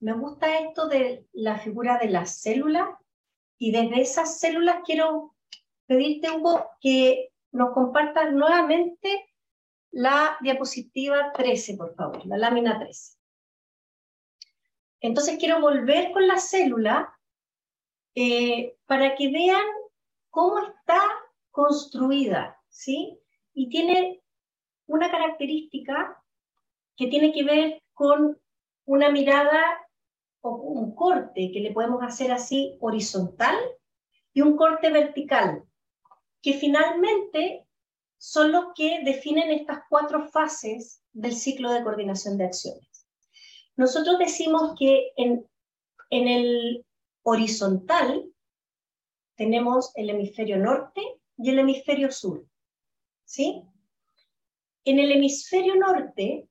me gusta esto de la figura de las células y desde esas células quiero pedirte, Hugo, que nos compartas nuevamente la diapositiva 13, por favor, la lámina 13. Entonces quiero volver con la célula eh, para que vean cómo está construida, ¿sí? Y tiene una característica que tiene que ver con una mirada un corte que le podemos hacer así horizontal y un corte vertical, que finalmente son los que definen estas cuatro fases del ciclo de coordinación de acciones. Nosotros decimos que en, en el horizontal tenemos el hemisferio norte y el hemisferio sur. ¿Sí? En el hemisferio norte,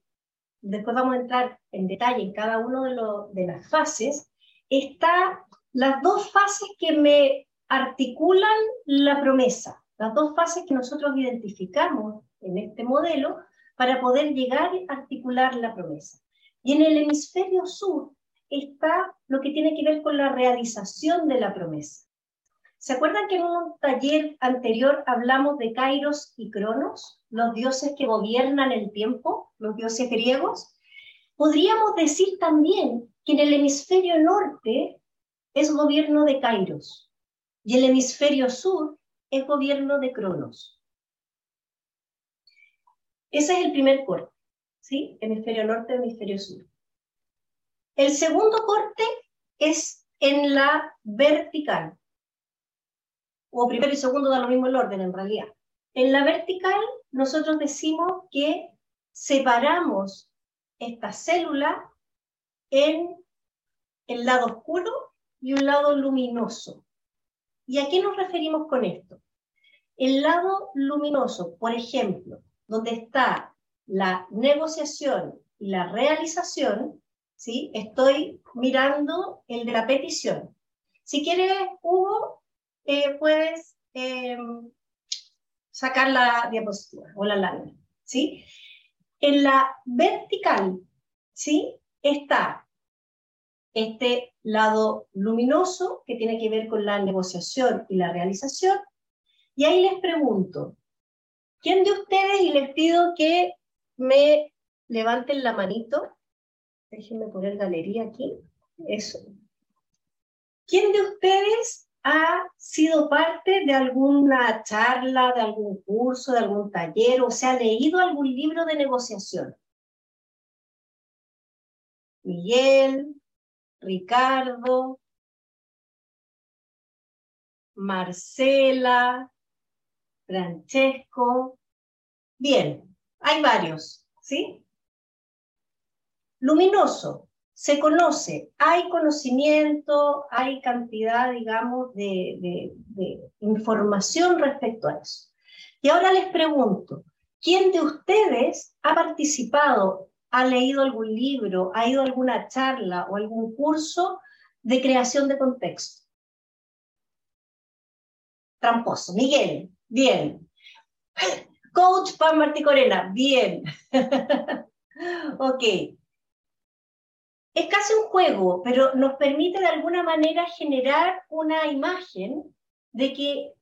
después vamos a entrar en detalle en cada una de, de las fases, están las dos fases que me articulan la promesa, las dos fases que nosotros identificamos en este modelo para poder llegar a articular la promesa. Y en el hemisferio sur está lo que tiene que ver con la realización de la promesa. ¿Se acuerdan que en un taller anterior hablamos de Kairos y Cronos, los dioses que gobiernan el tiempo, los dioses griegos? Podríamos decir también que en el hemisferio norte es gobierno de Kairos y el hemisferio sur es gobierno de Cronos. Ese es el primer corte, ¿sí? Hemisferio norte, hemisferio sur. El segundo corte es en la vertical. O primero y segundo da lo mismo el orden en realidad. En la vertical nosotros decimos que separamos esta célula en el lado oscuro y un lado luminoso. ¿Y a qué nos referimos con esto? El lado luminoso, por ejemplo, donde está la negociación y la realización, ¿sí? estoy mirando el de la petición. Si quieres, Hugo, eh, puedes eh, sacar la diapositiva o la lámina. ¿sí? En la vertical ¿sí? está este lado luminoso que tiene que ver con la negociación y la realización. Y ahí les pregunto, ¿quién de ustedes, y les pido que me levanten la manito, déjenme poner galería aquí, eso. ¿Quién de ustedes ha sido parte de alguna charla, de algún curso, de algún taller o se ha leído algún libro de negociación? Miguel, Ricardo, Marcela, Francesco. Bien, hay varios, ¿sí? Luminoso, se conoce, hay conocimiento, hay cantidad, digamos, de, de, información respecto a eso. Y ahora les pregunto, ¿quién de ustedes ha participado ha leído algún libro, ha ido a alguna charla o algún curso de creación de contexto. Tramposo. Miguel, bien. Coach Pan Martí Corena, bien. ok. Es casi un juego, pero nos permite de alguna manera generar una imagen de que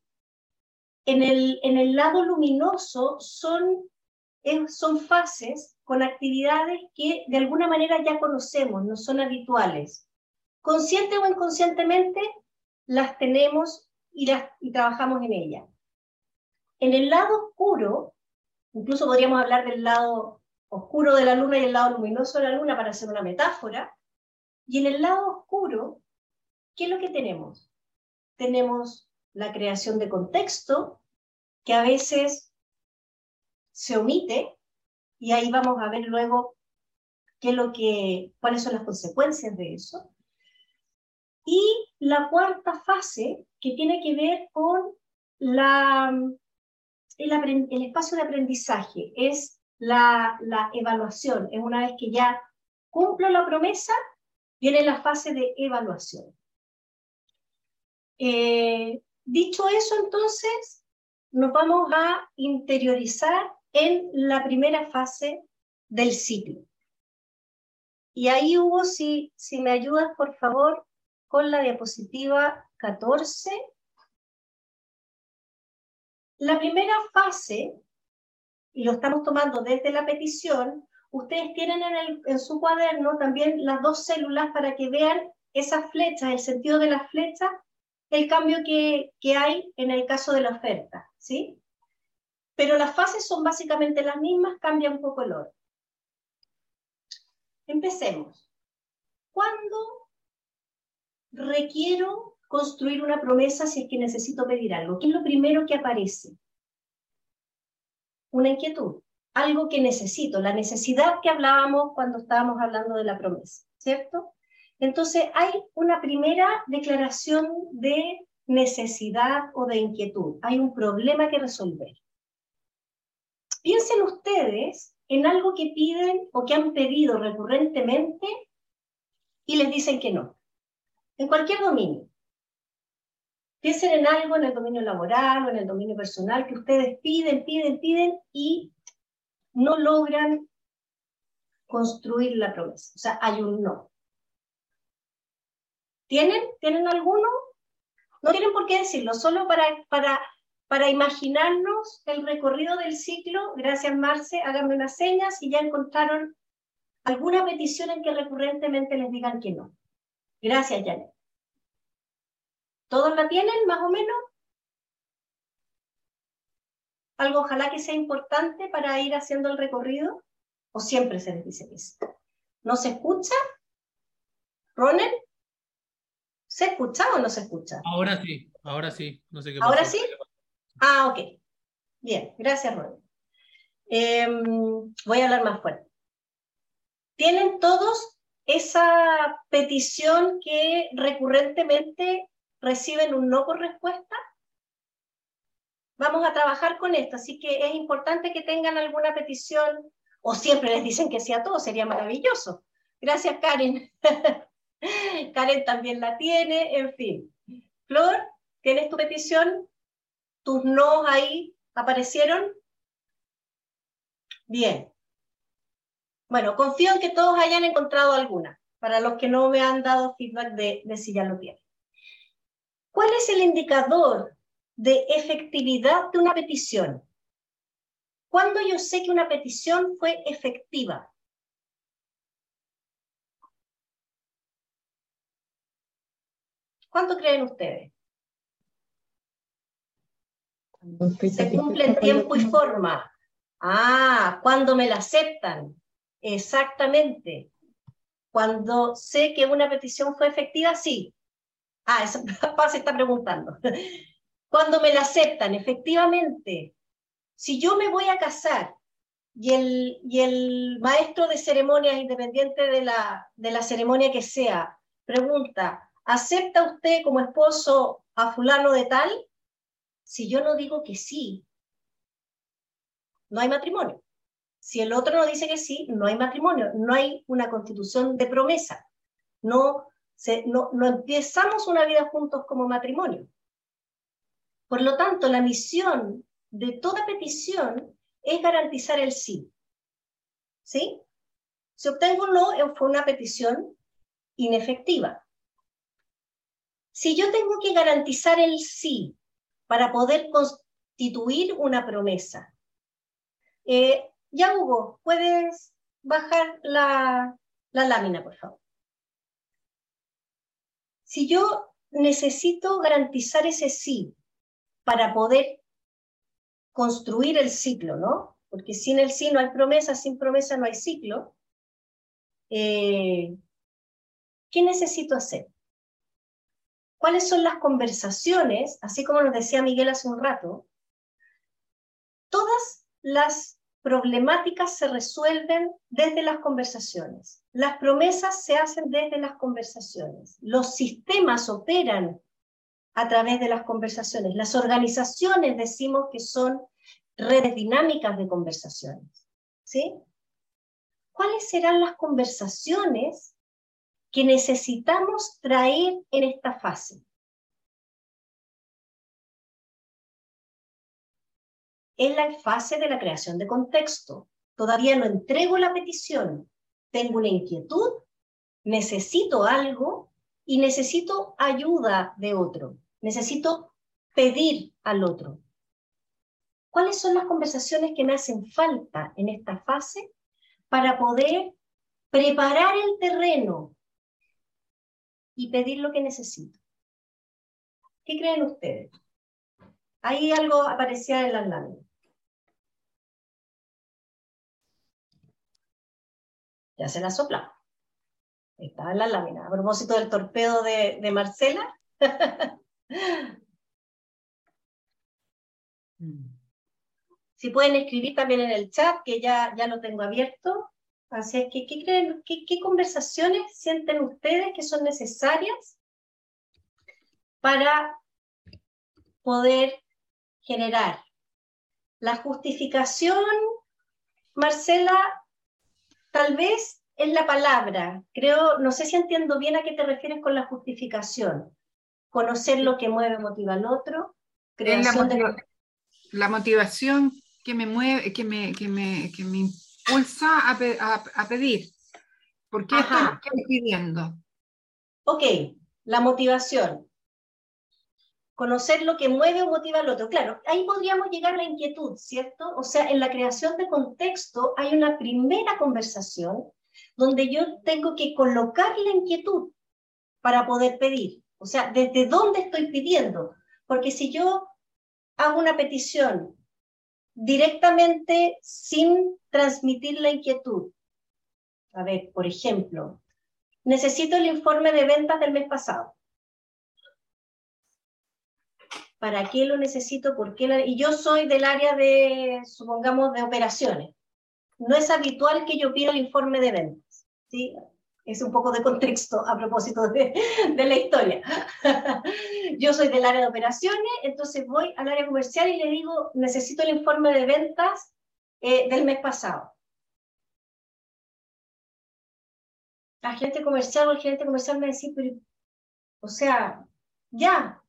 en el, en el lado luminoso son, son fases con actividades que de alguna manera ya conocemos, no son habituales. Consciente o inconscientemente las tenemos y, las, y trabajamos en ellas. En el lado oscuro, incluso podríamos hablar del lado oscuro de la luna y el lado luminoso de la luna para hacer una metáfora, y en el lado oscuro, ¿qué es lo que tenemos? Tenemos la creación de contexto, que a veces se omite, y ahí vamos a ver luego qué lo que, cuáles son las consecuencias de eso. Y la cuarta fase, que tiene que ver con la, el espacio de aprendizaje, es la, evaluación. Es una vez que ya cumplo la promesa, viene la fase de evaluación. Eh, dicho eso, entonces, nos vamos a interiorizar en la primera fase del ciclo. Y ahí Hugo, si, si me ayudas, por favor, con la diapositiva 14. La primera fase, y lo estamos tomando desde la petición, ustedes tienen en, su cuaderno también las dos células para que vean esas flechas, el sentido de las flechas, el cambio que, que hay en el caso de la oferta, ¿sí? Pero las fases son básicamente las mismas, cambia un poco el orden. Empecemos. ¿Cuándo requiero construir una promesa si es que necesito pedir algo? ¿Qué es lo primero que aparece? Una inquietud, algo que necesito, la necesidad que hablábamos cuando estábamos hablando de la promesa, ¿cierto? Entonces hay una primera declaración de necesidad o de inquietud, hay un problema que resolver. Piensen ustedes en algo que piden o que han pedido recurrentemente y les dicen que no. En cualquier dominio. Piensen en algo en el dominio laboral o en el dominio personal que ustedes piden, piden, piden y no logran construir la promesa. O sea, hay un no. ¿Tienen? ¿Tienen alguno? No tienen por qué decirlo, solo para, para para imaginarnos el recorrido del ciclo, gracias Marce, háganme unas señas y ya encontraron alguna petición en que recurrentemente les digan que no. Gracias, Janet. ¿Todos la tienen, más o menos? ¿Algo ojalá que sea importante para ir haciendo el recorrido? ¿O siempre se les dice que sí? ¿No se escucha? ¿Ronen? ¿Se escucha o no se escucha? Ahora sí, ahora sí. No sé qué ¿Ahora sí? Ah, ok. Bien, gracias, Ron. Em, voy a hablar más fuerte. ¿Tienen todos esa petición que recurrentemente reciben un no por respuesta? Vamos a trabajar con esto, así que es importante que tengan alguna petición o siempre les dicen que sí a todo, sería maravilloso. Gracias, Karen. Karen también la tiene, en fin. Flor, ¿tienes tu petición? ¿Tus no ahí aparecieron? Bien. Bueno, confío en que todos hayan encontrado alguna, para los que no me han dado feedback de, de si ya lo tienen. ¿Cuál es el indicador de efectividad de una petición? ¿Cuándo yo sé que una petición fue efectiva? ¿Cuánto creen ustedes? Se cumple en tiempo y forma. Ah, cuando me la aceptan. Exactamente. Cuando sé que una petición fue efectiva, sí. Ah, eso se está preguntando. Cuando me la aceptan, efectivamente. Si yo me voy a casar y el, y el maestro de ceremonias, independiente de la, de la ceremonia que sea, pregunta, ¿acepta usted como esposo a fulano de tal? Si yo no digo que sí, no hay matrimonio. Si el otro no dice que sí, no hay matrimonio, no hay una constitución de promesa. No, no, no empezamos una vida juntos como matrimonio. Por lo tanto, la misión de toda petición es garantizar el sí. Si obtengo un no, fue una petición inefectiva. Si yo tengo que garantizar el sí para poder constituir una promesa. Eh, ya, Hugo, ¿puedes bajar la, la lámina, por favor? Si yo necesito garantizar ese sí para poder construir el ciclo, ¿no? Porque sin el sí no hay promesa, sin promesa no hay ciclo. Eh, ¿Qué necesito hacer? cuáles son las conversaciones, así como nos decía Miguel hace un rato, todas las problemáticas se resuelven desde las conversaciones. Las promesas se hacen desde las conversaciones. Los sistemas operan a través de las conversaciones. Las organizaciones decimos que son redes dinámicas de conversaciones. ¿Sí? ¿Cuáles serán las conversaciones que necesitamos traer en esta fase. En la fase de la creación de contexto. Todavía no entrego la petición. Tengo una inquietud necesito algo y necesito ayuda de otro, necesito pedir al otro. ¿Cuáles son las conversaciones que me hacen falta en esta fase para poder preparar el terreno y pedir lo que necesito? ¿Qué creen ustedes? Ahí algo aparecía en las láminas. Ya se la sopla. Estaba en la lámina. A propósito del torpedo de, de Marcela. si pueden escribir también en el chat, que ya, ya lo tengo abierto. Así es que, ¿qué creen? ¿Qué, qué conversaciones sienten ustedes que son necesarias para poder generar la justificación, Marcela, tal vez es la palabra. Creo, no sé si entiendo bien a qué te refieres con la justificación. Conocer lo que mueve, motiva al otro. Creación la, la, motivación que me mueve, que me, que me, que me impulsa a, a, a pedir. ¿Por qué estoy pidiendo? Ok, la motivación. Conocer lo que mueve o motiva al otro. Claro, ahí podríamos llegar a la inquietud, ¿cierto? O sea, en la creación de contexto hay una primera conversación donde yo tengo que colocar la inquietud para poder pedir. O sea, ¿desde dónde estoy pidiendo? Porque si yo hago una petición directamente sin transmitir la inquietud, a ver, por ejemplo, necesito el informe de ventas del mes pasado. ¿Para qué lo necesito? ¿Por qué? Y yo soy del área de, supongamos, de operaciones no es habitual que yo pida el informe de ventas. ¿sí? Es un poco de contexto a propósito de, la historia. yo soy del área de operaciones, entonces voy al área comercial y le digo, necesito el informe de ventas eh, del mes pasado. La gente comercial o el gerente comercial me dice, pero, o sea, ya,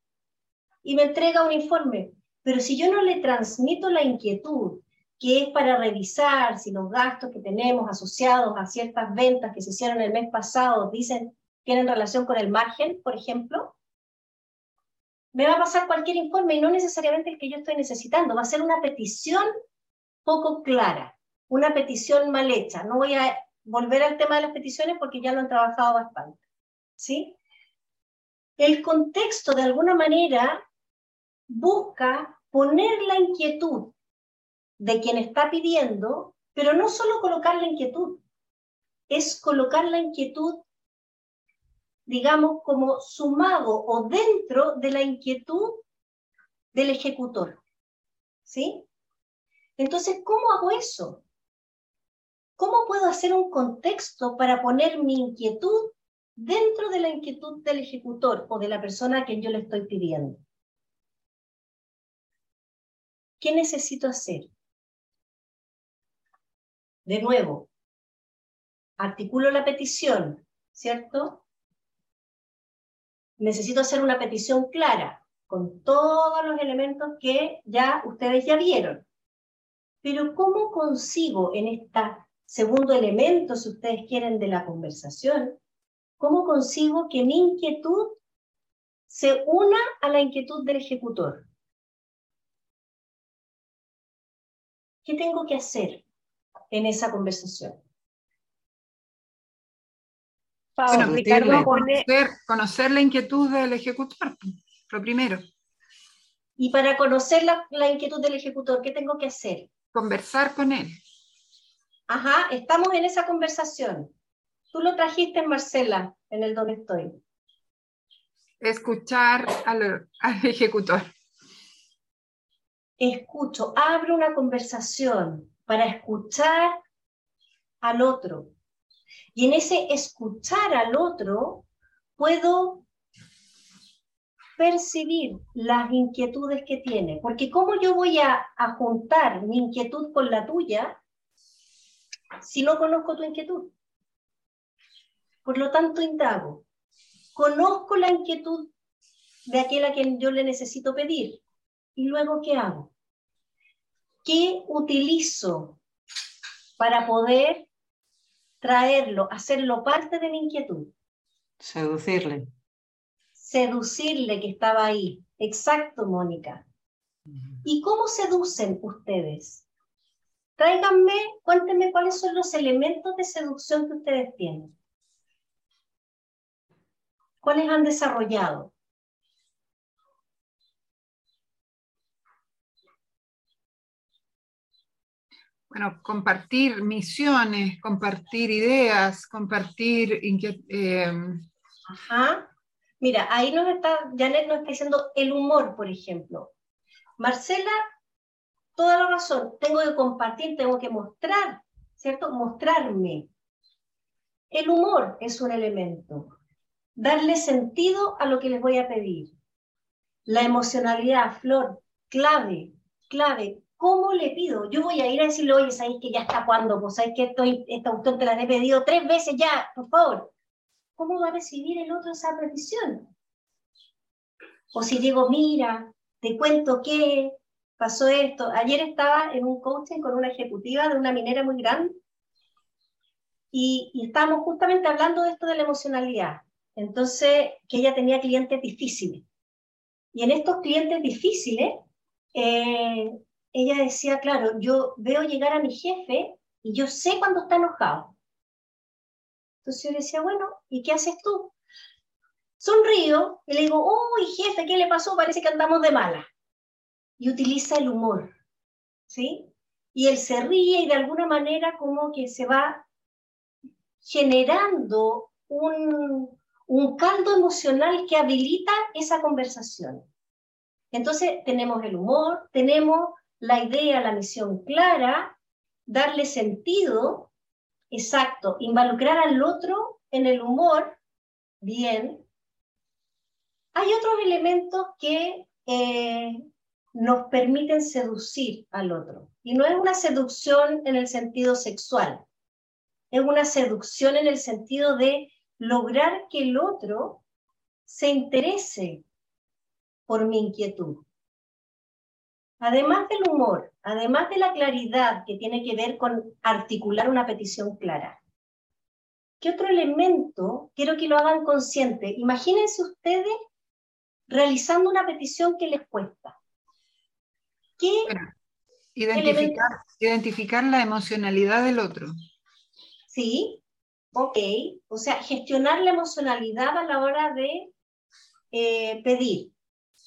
y me entrega un informe. Pero si yo no le transmito la inquietud que es para revisar si los gastos que tenemos asociados a ciertas ventas que se hicieron el mes pasado dicen tienen relación con el margen, por ejemplo, me va a pasar cualquier informe y no necesariamente el que yo estoy necesitando, va a ser una petición poco clara, una petición mal hecha. No voy a volver al tema de las peticiones porque ya lo han trabajado bastante. ¿Sí? El contexto de alguna manera busca poner la inquietud de quien está pidiendo, pero no solo colocar la inquietud, es colocar la inquietud, digamos, como sumado o dentro de la inquietud del ejecutor. ¿Sí? Entonces, ¿cómo hago eso? ¿Cómo puedo hacer un contexto para poner mi inquietud dentro de la inquietud del ejecutor o de la persona a quien yo le estoy pidiendo? ¿Qué necesito hacer? de nuevo, articulo la petición, ¿cierto? Necesito hacer una petición clara, con todos los elementos que ya ustedes ya vieron. Pero ¿cómo consigo en este segundo elemento, si ustedes quieren, de la conversación, cómo consigo que mi inquietud se una a la inquietud del ejecutor? ¿Qué tengo que hacer? en esa conversación. conocer, la inquietud del ejecutor, lo primero. Y para conocer la, la, inquietud del ejecutor, ¿qué tengo que hacer? Conversar con él. Ajá, estamos en esa conversación. Tú lo trajiste, Marcela, en el donde estoy. Escuchar al, al ejecutor. Escucho, abro una conversación para escuchar al otro. Y en ese escuchar al otro puedo percibir las inquietudes que tiene. Porque ¿cómo yo voy a, juntar mi inquietud con la tuya si no conozco tu inquietud? Por lo tanto, indago. Conozco la inquietud de aquel a quien yo le necesito pedir. ¿Y luego qué hago? ¿Qué utilizo para poder traerlo, hacerlo parte de mi inquietud. Seducirle. Seducirle que estaba ahí. Exacto, Mónica. ¿Y cómo seducen ustedes? Tráiganme, cuéntenme cuáles son los elementos de seducción que ustedes tienen. ¿Cuáles han desarrollado? Bueno, compartir misiones, compartir ideas, compartir... Eh, Ajá. Mira, ahí nos está, Janet nos está diciendo el humor, por ejemplo. Marcela, toda la razón, tengo que compartir, tengo que mostrar, ¿cierto? Mostrarme. El humor es un elemento. Darle sentido a lo que les voy a pedir. La emocionalidad, Flor, clave, clave. ¿Cómo le pido? Yo voy a ir a decirle, oye, ¿sabes que ya está cuando? Pues ¿sabes que estoy, esta cuestión te la he pedido tres veces ya? Por favor. ¿Cómo va a recibir el otro esa petición? O si digo, mira, te cuento que pasó esto. Ayer estaba en un coaching con una ejecutiva de una minera muy grande y, y estábamos justamente hablando de esto de la emocionalidad. Entonces, que ella tenía clientes difíciles. Y en estos clientes difíciles, eh, ella decía, claro, yo veo llegar a mi jefe y yo sé cuando está enojado. Entonces yo le decía, bueno, ¿y qué haces tú? Sonrío y le digo, uy, jefe, ¿qué le pasó? Parece que andamos de mala. Y utiliza el humor, ¿sí? Y él se ríe y de alguna manera como que se va generando un, un caldo emocional que habilita esa conversación. Entonces tenemos el humor, tenemos la idea, la misión clara, darle sentido, exacto, involucrar al otro en el humor, bien. Hay otros elementos que eh, nos permiten seducir al otro. Y no es una seducción en el sentido sexual, es una seducción en el sentido de lograr que el otro se interese por mi inquietud. Además del humor, además de la claridad que tiene que ver con articular una petición clara, ¿qué otro elemento quiero que lo hagan consciente? Imagínense ustedes realizando una petición que les cuesta. ¿Qué identificar, identificar la emocionalidad del otro. Sí, ok. O sea, gestionar la emocionalidad a la hora de eh, pedir.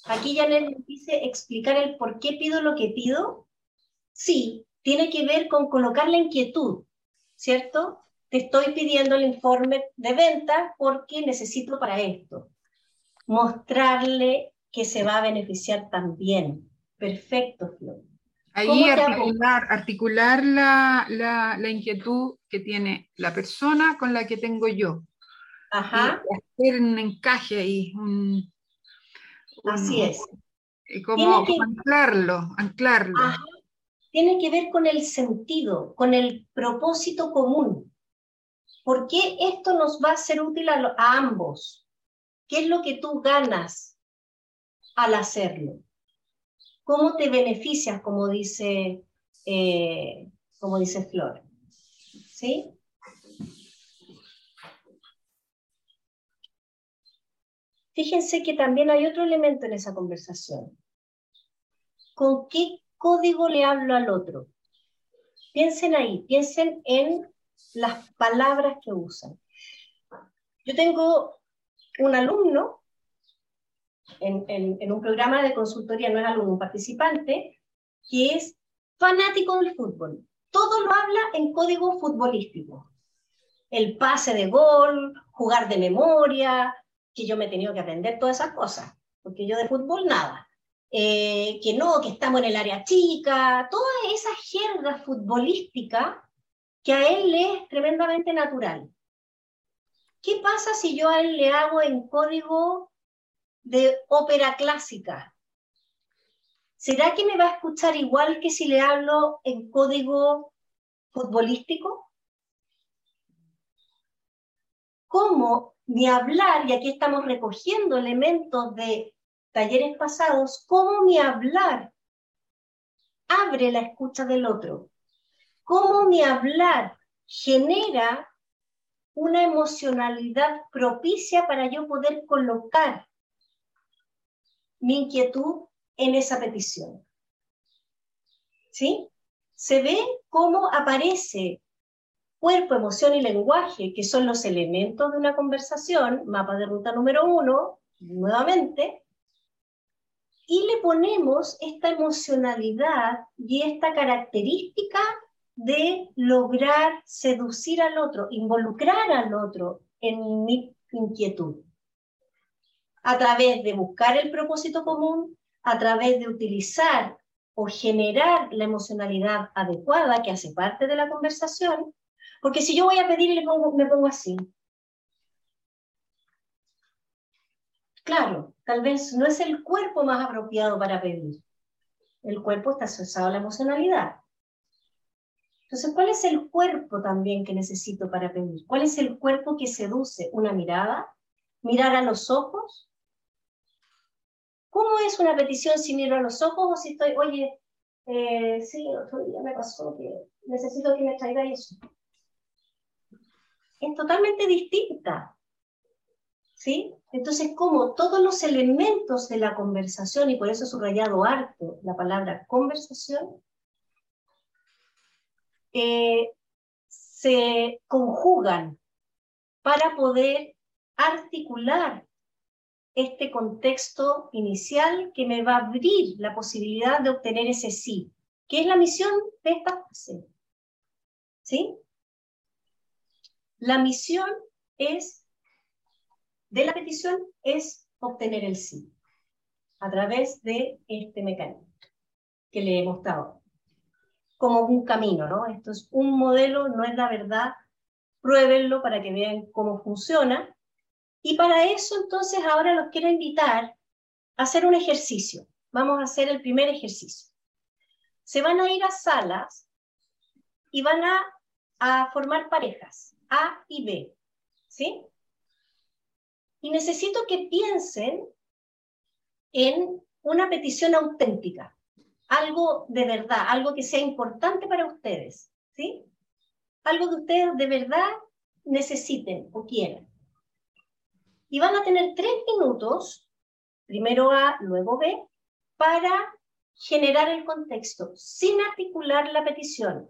Aquí ya les dice explicar el por qué pido lo que pido. Sí, tiene que ver con colocar la inquietud, ¿cierto? Te estoy pidiendo el informe de venta porque necesito para esto. Mostrarle que se va a beneficiar también. Perfecto, Flor. Ahí articular, articular la, la, la, inquietud que tiene la persona con la que tengo yo. Ajá. hacer un encaje ahí, un, Así es. Como, anclarlo, anclarlo. Tiene que ver con el sentido, con el propósito común. ¿Por qué esto nos va a ser útil a, ambos? ¿Qué es lo que tú ganas al hacerlo? ¿Cómo te beneficias, como dice, eh, como dice Flor? ¿Sí? Fíjense que también hay otro elemento en esa conversación. ¿Con qué código le hablo al otro? Piensen ahí, piensen en las palabras que usan. Yo tengo un alumno en, un programa de consultoría, no es alumno, un participante, que es fanático del fútbol. Todo lo habla en código futbolístico. El pase de gol, jugar de memoria, que yo me he tenido que aprender todas esas cosas, porque yo de fútbol nada. Eh, que no, que estamos en el área chica, toda esa jerga futbolística que a él le es tremendamente natural. ¿Qué pasa si yo a él le hago en código de ópera clásica? ¿Será que me va a escuchar igual que si le hablo en código futbolístico? ¿Cómo ni hablar, y aquí estamos recogiendo elementos de talleres pasados, cómo mi hablar abre la escucha del otro, cómo mi hablar genera una emocionalidad propicia para yo poder colocar mi inquietud en esa petición. ¿Sí? Se ve cómo aparece cuerpo, emoción y lenguaje, que son los elementos de una conversación, mapa de ruta número uno, nuevamente, y le ponemos esta emocionalidad y esta característica de lograr seducir al otro, involucrar al otro en mi inquietud. A través de buscar el propósito común, a través de utilizar o generar la emocionalidad adecuada que hace parte de la conversación, porque si yo voy a pedir y me pongo así, claro, tal vez no es el cuerpo más apropiado para pedir. El cuerpo está asociado a la emocionalidad. Entonces, ¿cuál es el cuerpo también que necesito para pedir? ¿Cuál es el cuerpo que seduce? ¿Una mirada? ¿Mirar a los ojos? ¿Cómo es una petición si miro a los ojos o si estoy, oye, eh, sí, otro día me pasó que necesito que me traiga eso? Es totalmente distinta. ¿Sí? Entonces, como todos los elementos de la conversación, y por eso he subrayado harto la palabra conversación, eh, se conjugan para poder articular este contexto inicial que me va a abrir la posibilidad de obtener ese sí, que es la misión de esta fase. ¿Sí? La misión es de la petición es obtener el sí a través de este mecanismo que le he mostrado como un camino, ¿no? Esto es un modelo, no es la verdad, pruébenlo para que vean cómo funciona. Y para eso entonces ahora los quiero invitar a hacer un ejercicio. Vamos a hacer el primer ejercicio. Se van a ir a salas y van a, a formar parejas, A y B, ¿sí? Y necesito que piensen en una petición auténtica, algo de verdad, algo que sea importante para ustedes, ¿sí? Algo que ustedes de verdad necesiten o quieran. Y van a tener tres minutos, primero A, luego B, para generar el contexto, sin articular la petición.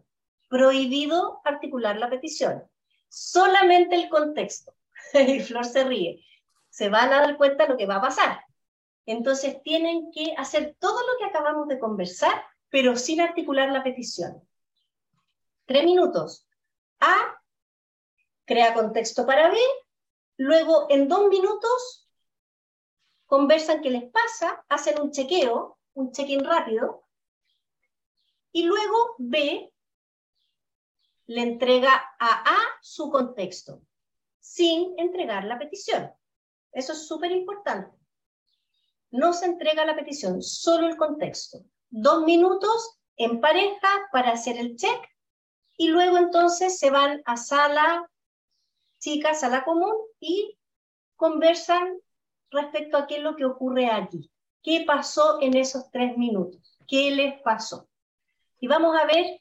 Prohibido articular la petición. Solamente el contexto. y Flor se ríe se van a dar cuenta de lo que va a pasar. Entonces tienen que hacer todo lo que acabamos de conversar, pero sin articular la petición. Tres minutos. A, crea contexto para B, luego en dos minutos conversan qué les pasa, hacen un chequeo, un check-in rápido, y luego B le entrega a A su contexto, sin entregar la petición. Eso es súper importante. No se entrega la petición, solo el contexto. Dos minutos en pareja para hacer el check y luego entonces se van a sala chica, sala común y conversan respecto a qué es lo que ocurre allí. ¿Qué pasó en esos tres minutos? ¿Qué les pasó? Y vamos a ver,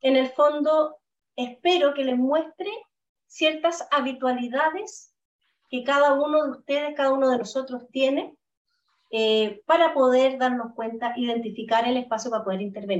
en el fondo, espero que les muestre ciertas habitualidades que cada uno de ustedes, cada uno de nosotros tiene eh, para poder darnos cuenta, identificar el espacio para poder intervenir.